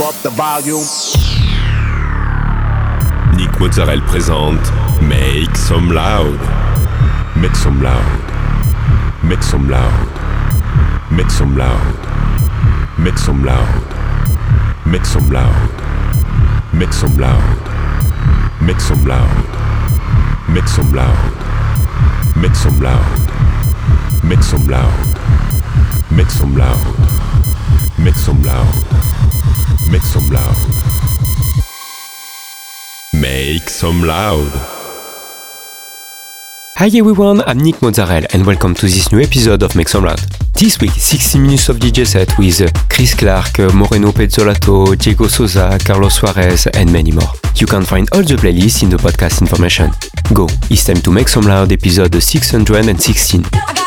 up the volume. Nick Mozzarella présente Make Some Loud. Make some loud. Make some loud. Make some loud. Make some loud. Make some loud. Make some loud. Make some loud. Make some loud. Make some loud. Make some loud. Make some loud. Make some loud. Make some loud. Make some loud. Hi everyone, I'm Nick Mozzarella and welcome to this new episode of Make Some Loud. This week, 60 minutes of DJ set with Chris Clark, Moreno Pezzolato, Diego Souza, Carlos Suarez and many more. You can find all the playlists in the podcast information. Go, it's time to Make Some Loud episode 616.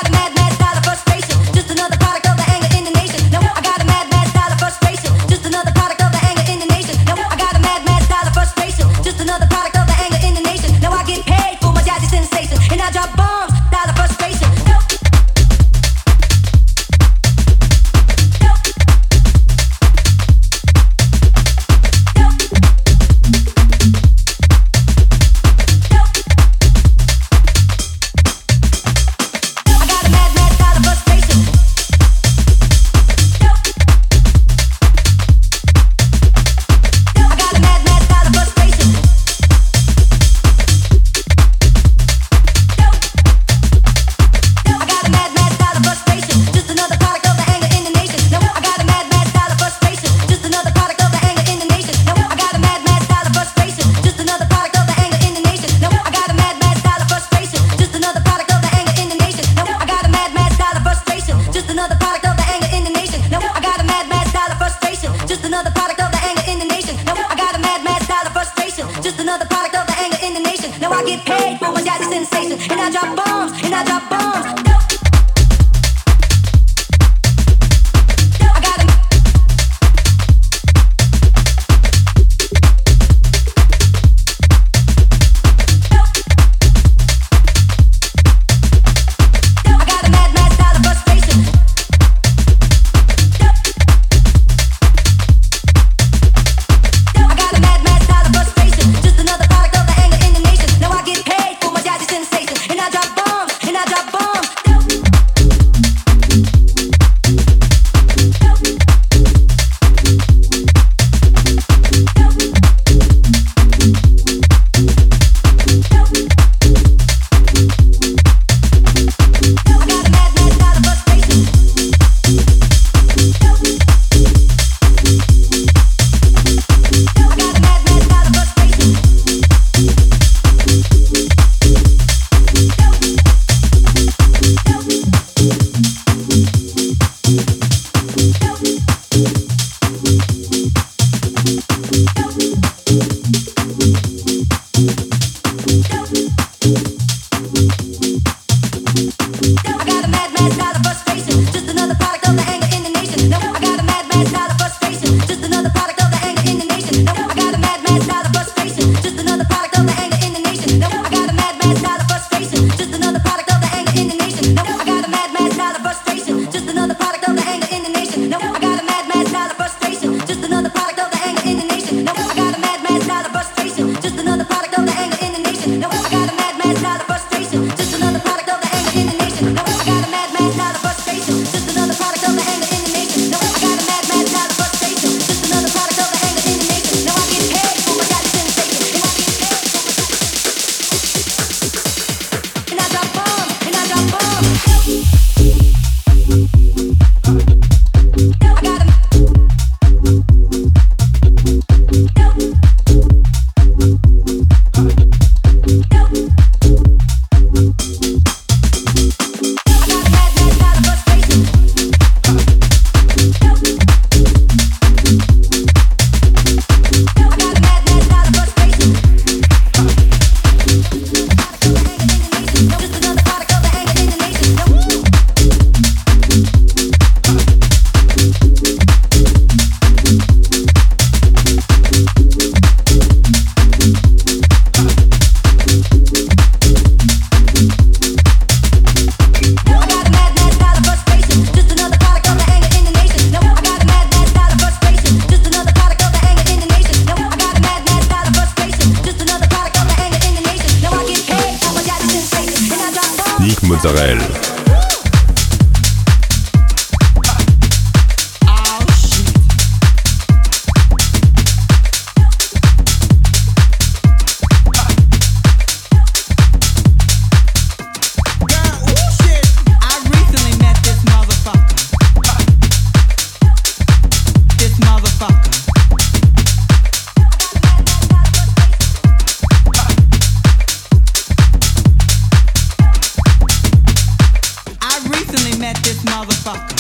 Motherfucker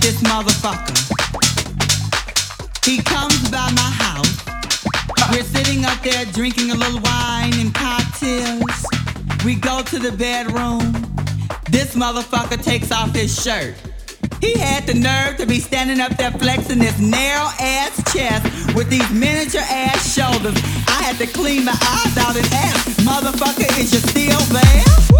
This motherfucker. He comes by my house. We're sitting up there drinking a little wine and cocktails. We go to the bedroom. This motherfucker takes off his shirt. He had the nerve to be standing up there flexing his narrow ass chest with these miniature ass shoulders. I had to clean my eyes out and ask, motherfucker, is you still there?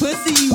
pussy.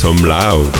some loud.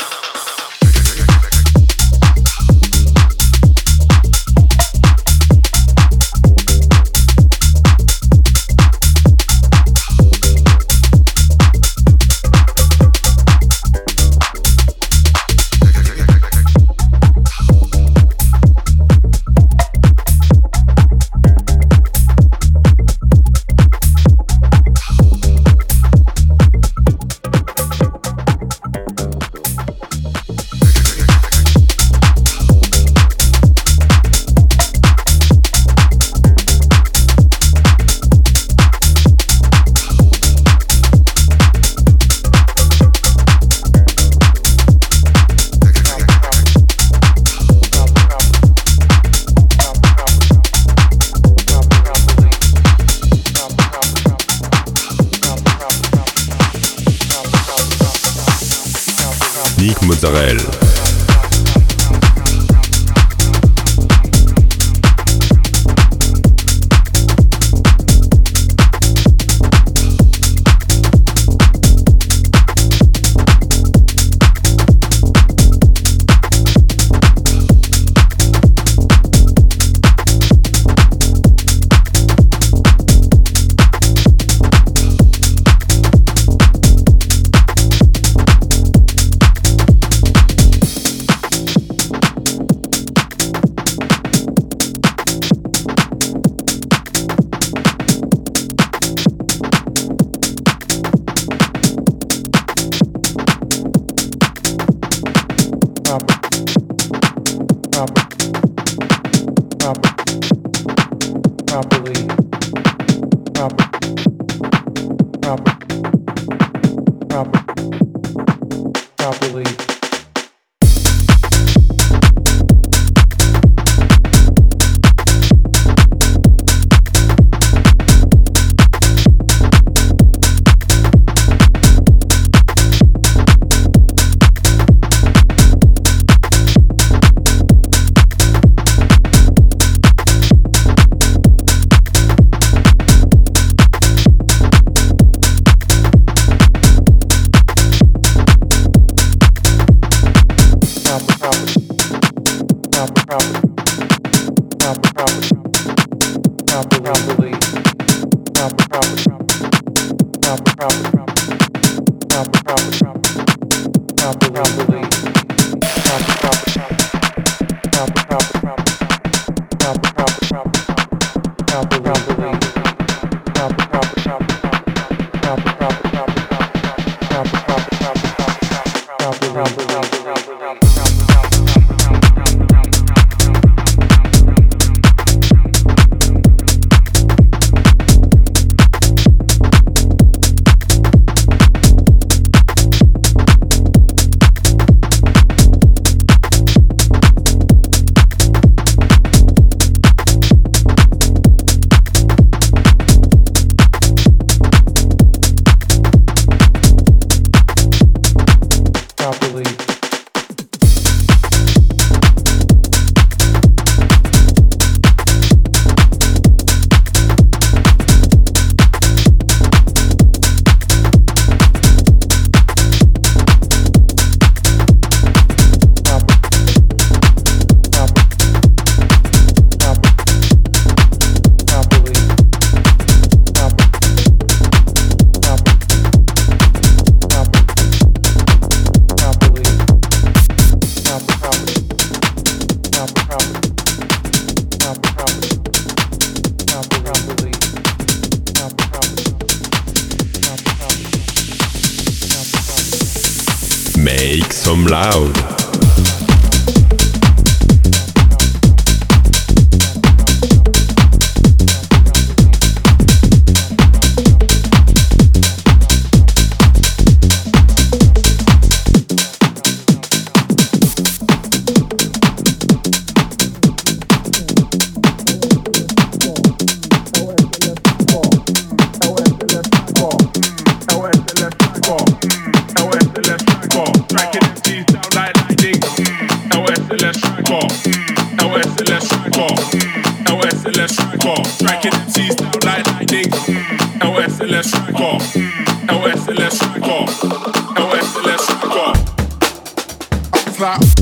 Let's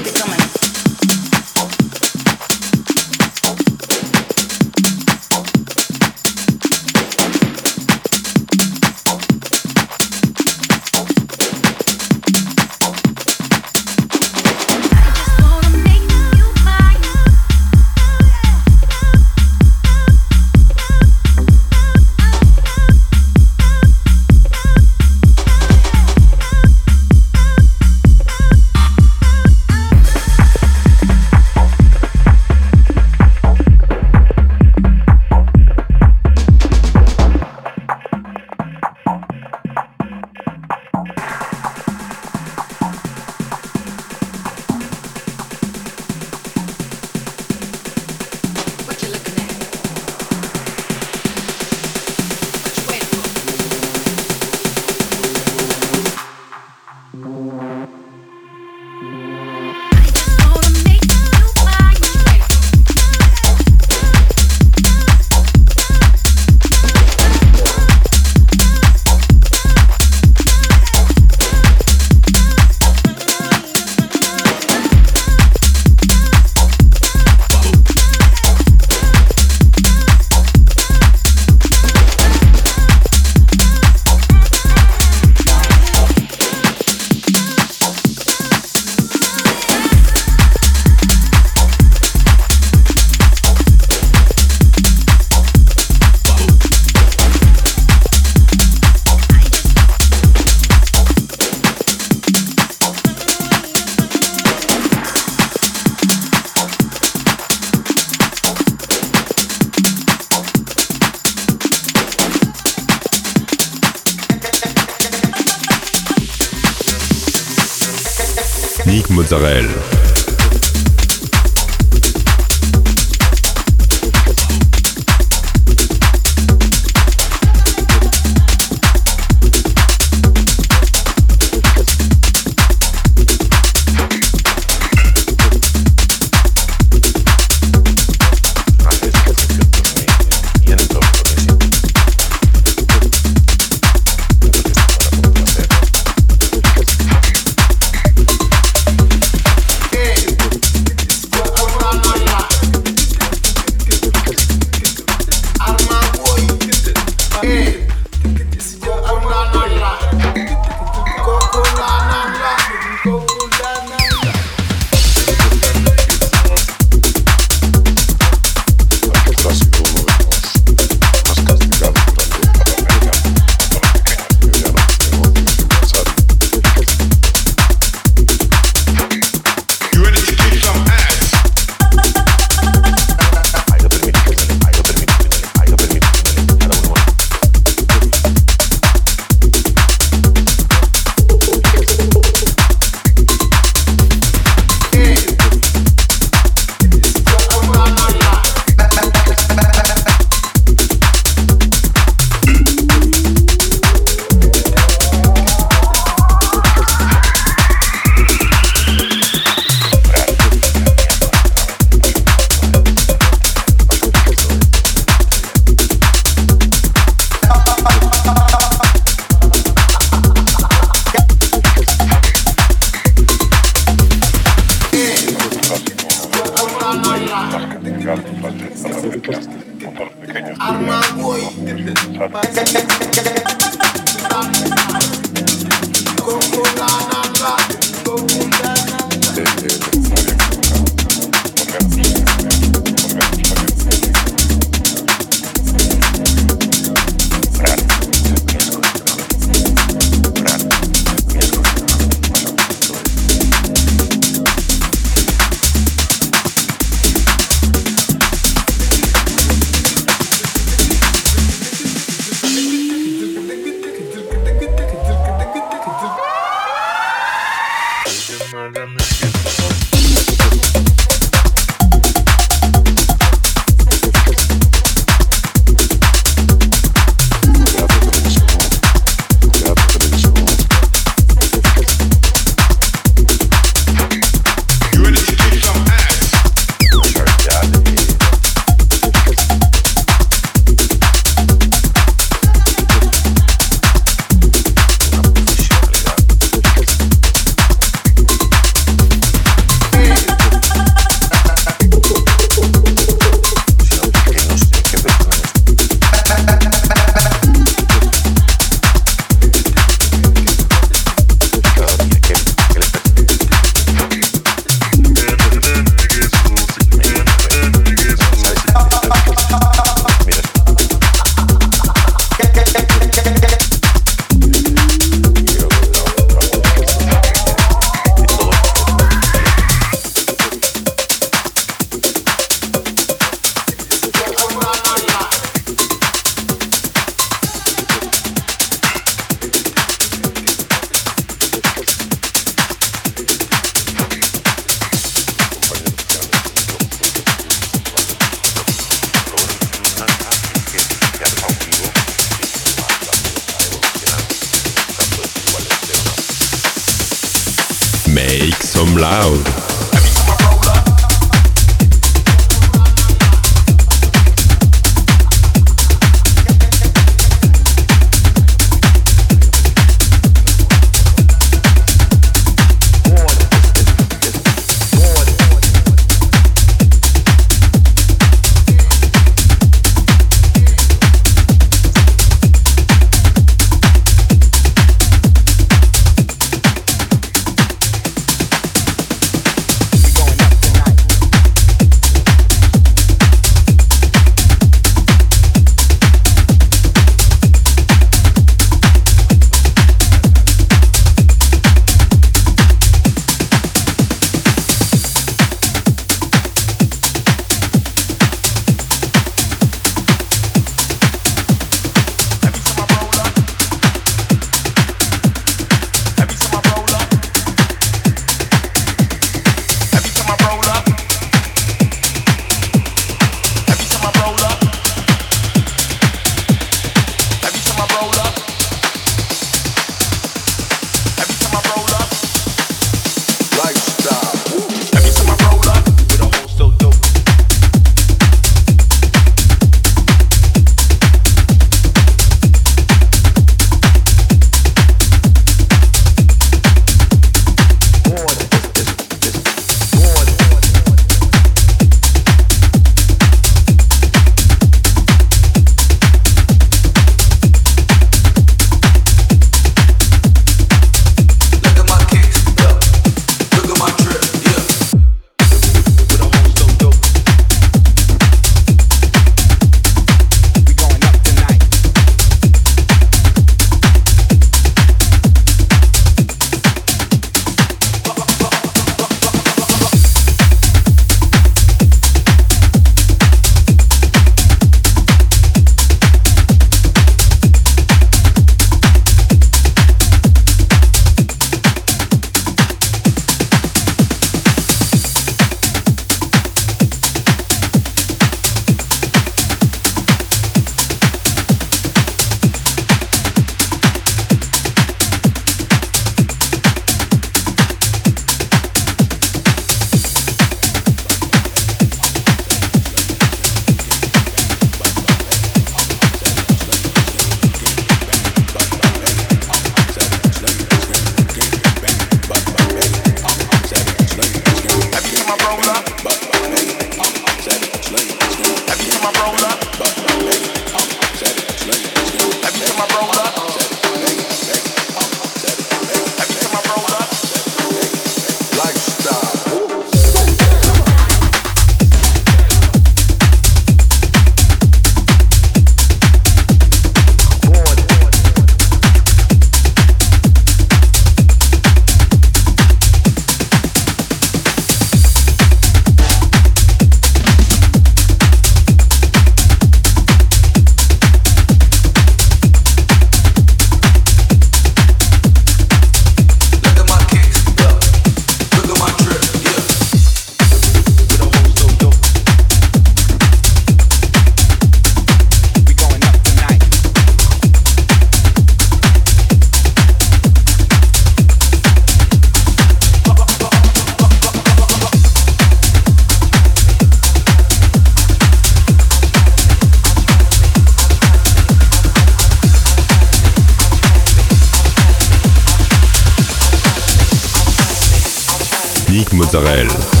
Mozzarella.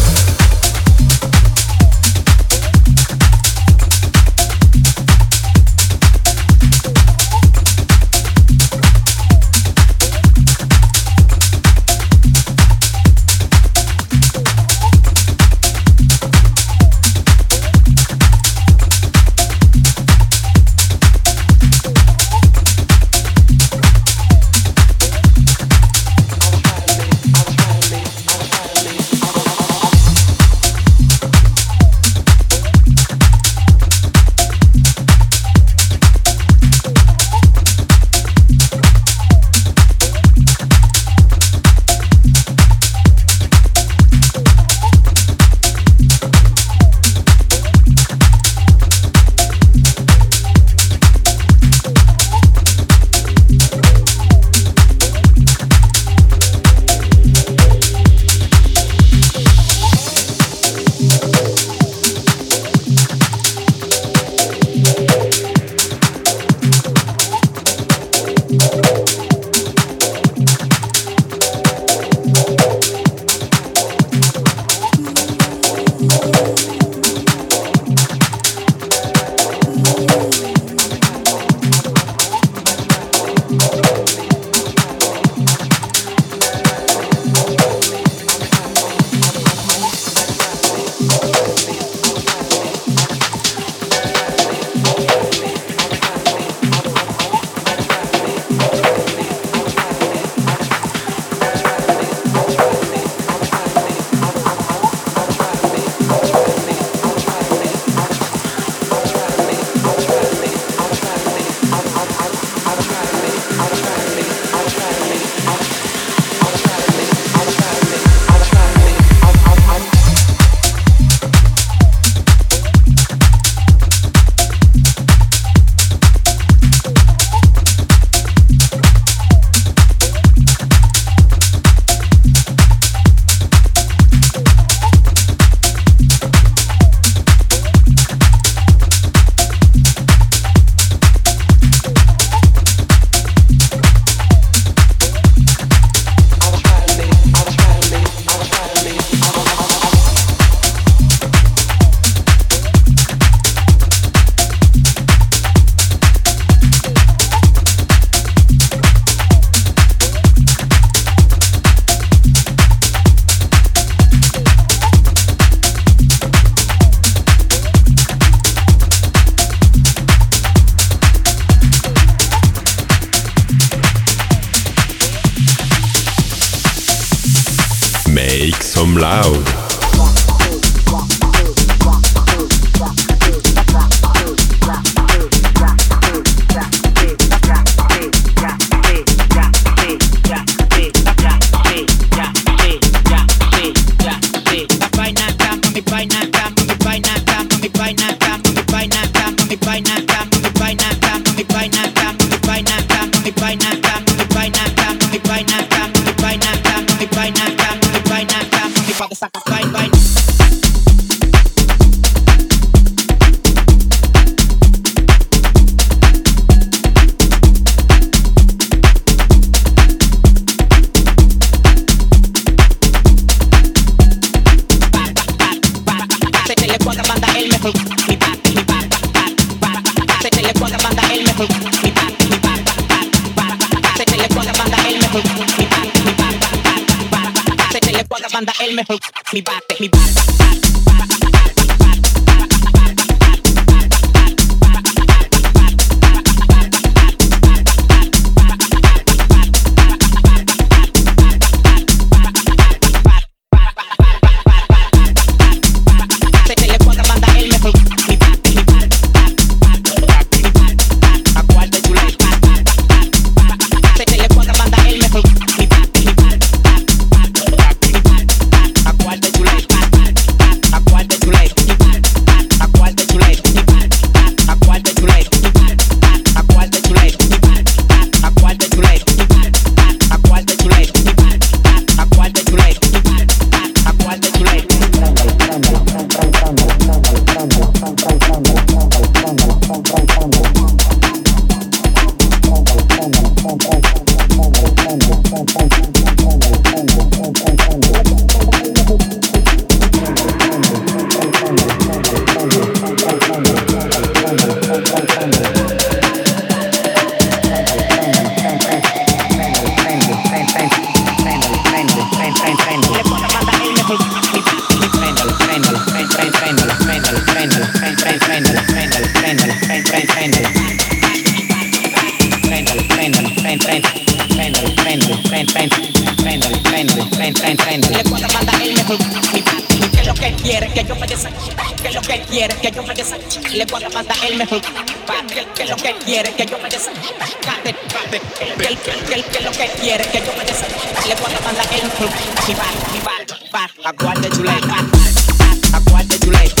Le puedo mandar el mejor mi party. Que lo que quiere que yo me desachita. Que lo que quiere que yo me desachita. Le puedo mandar el mejor party. Que lo que quiere que yo me desachita. Cate, cate. Que lo que quiere que yo me desachita. Le puedo mandar el mejor mi party. Mi. Aguante chuleta. Aguante.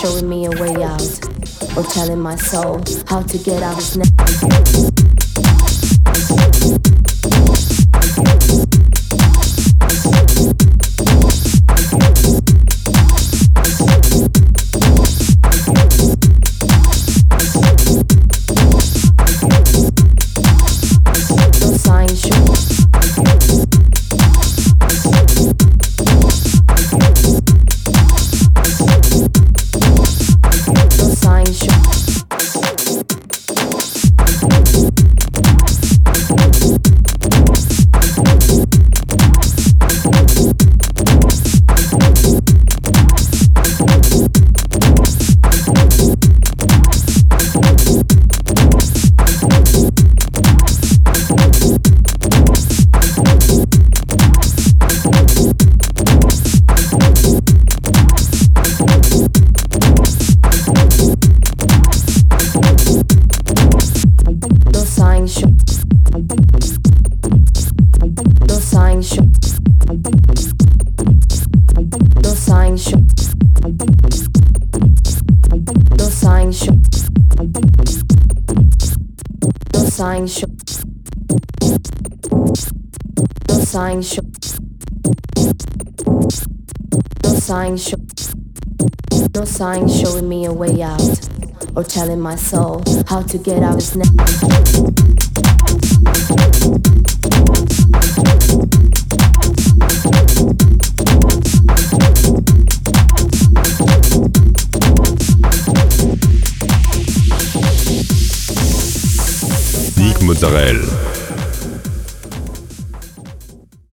Showing me a way out, or telling my soul how to get out of now. Show no sign showing me a way out or telling my soul how to get out of now Mozzarella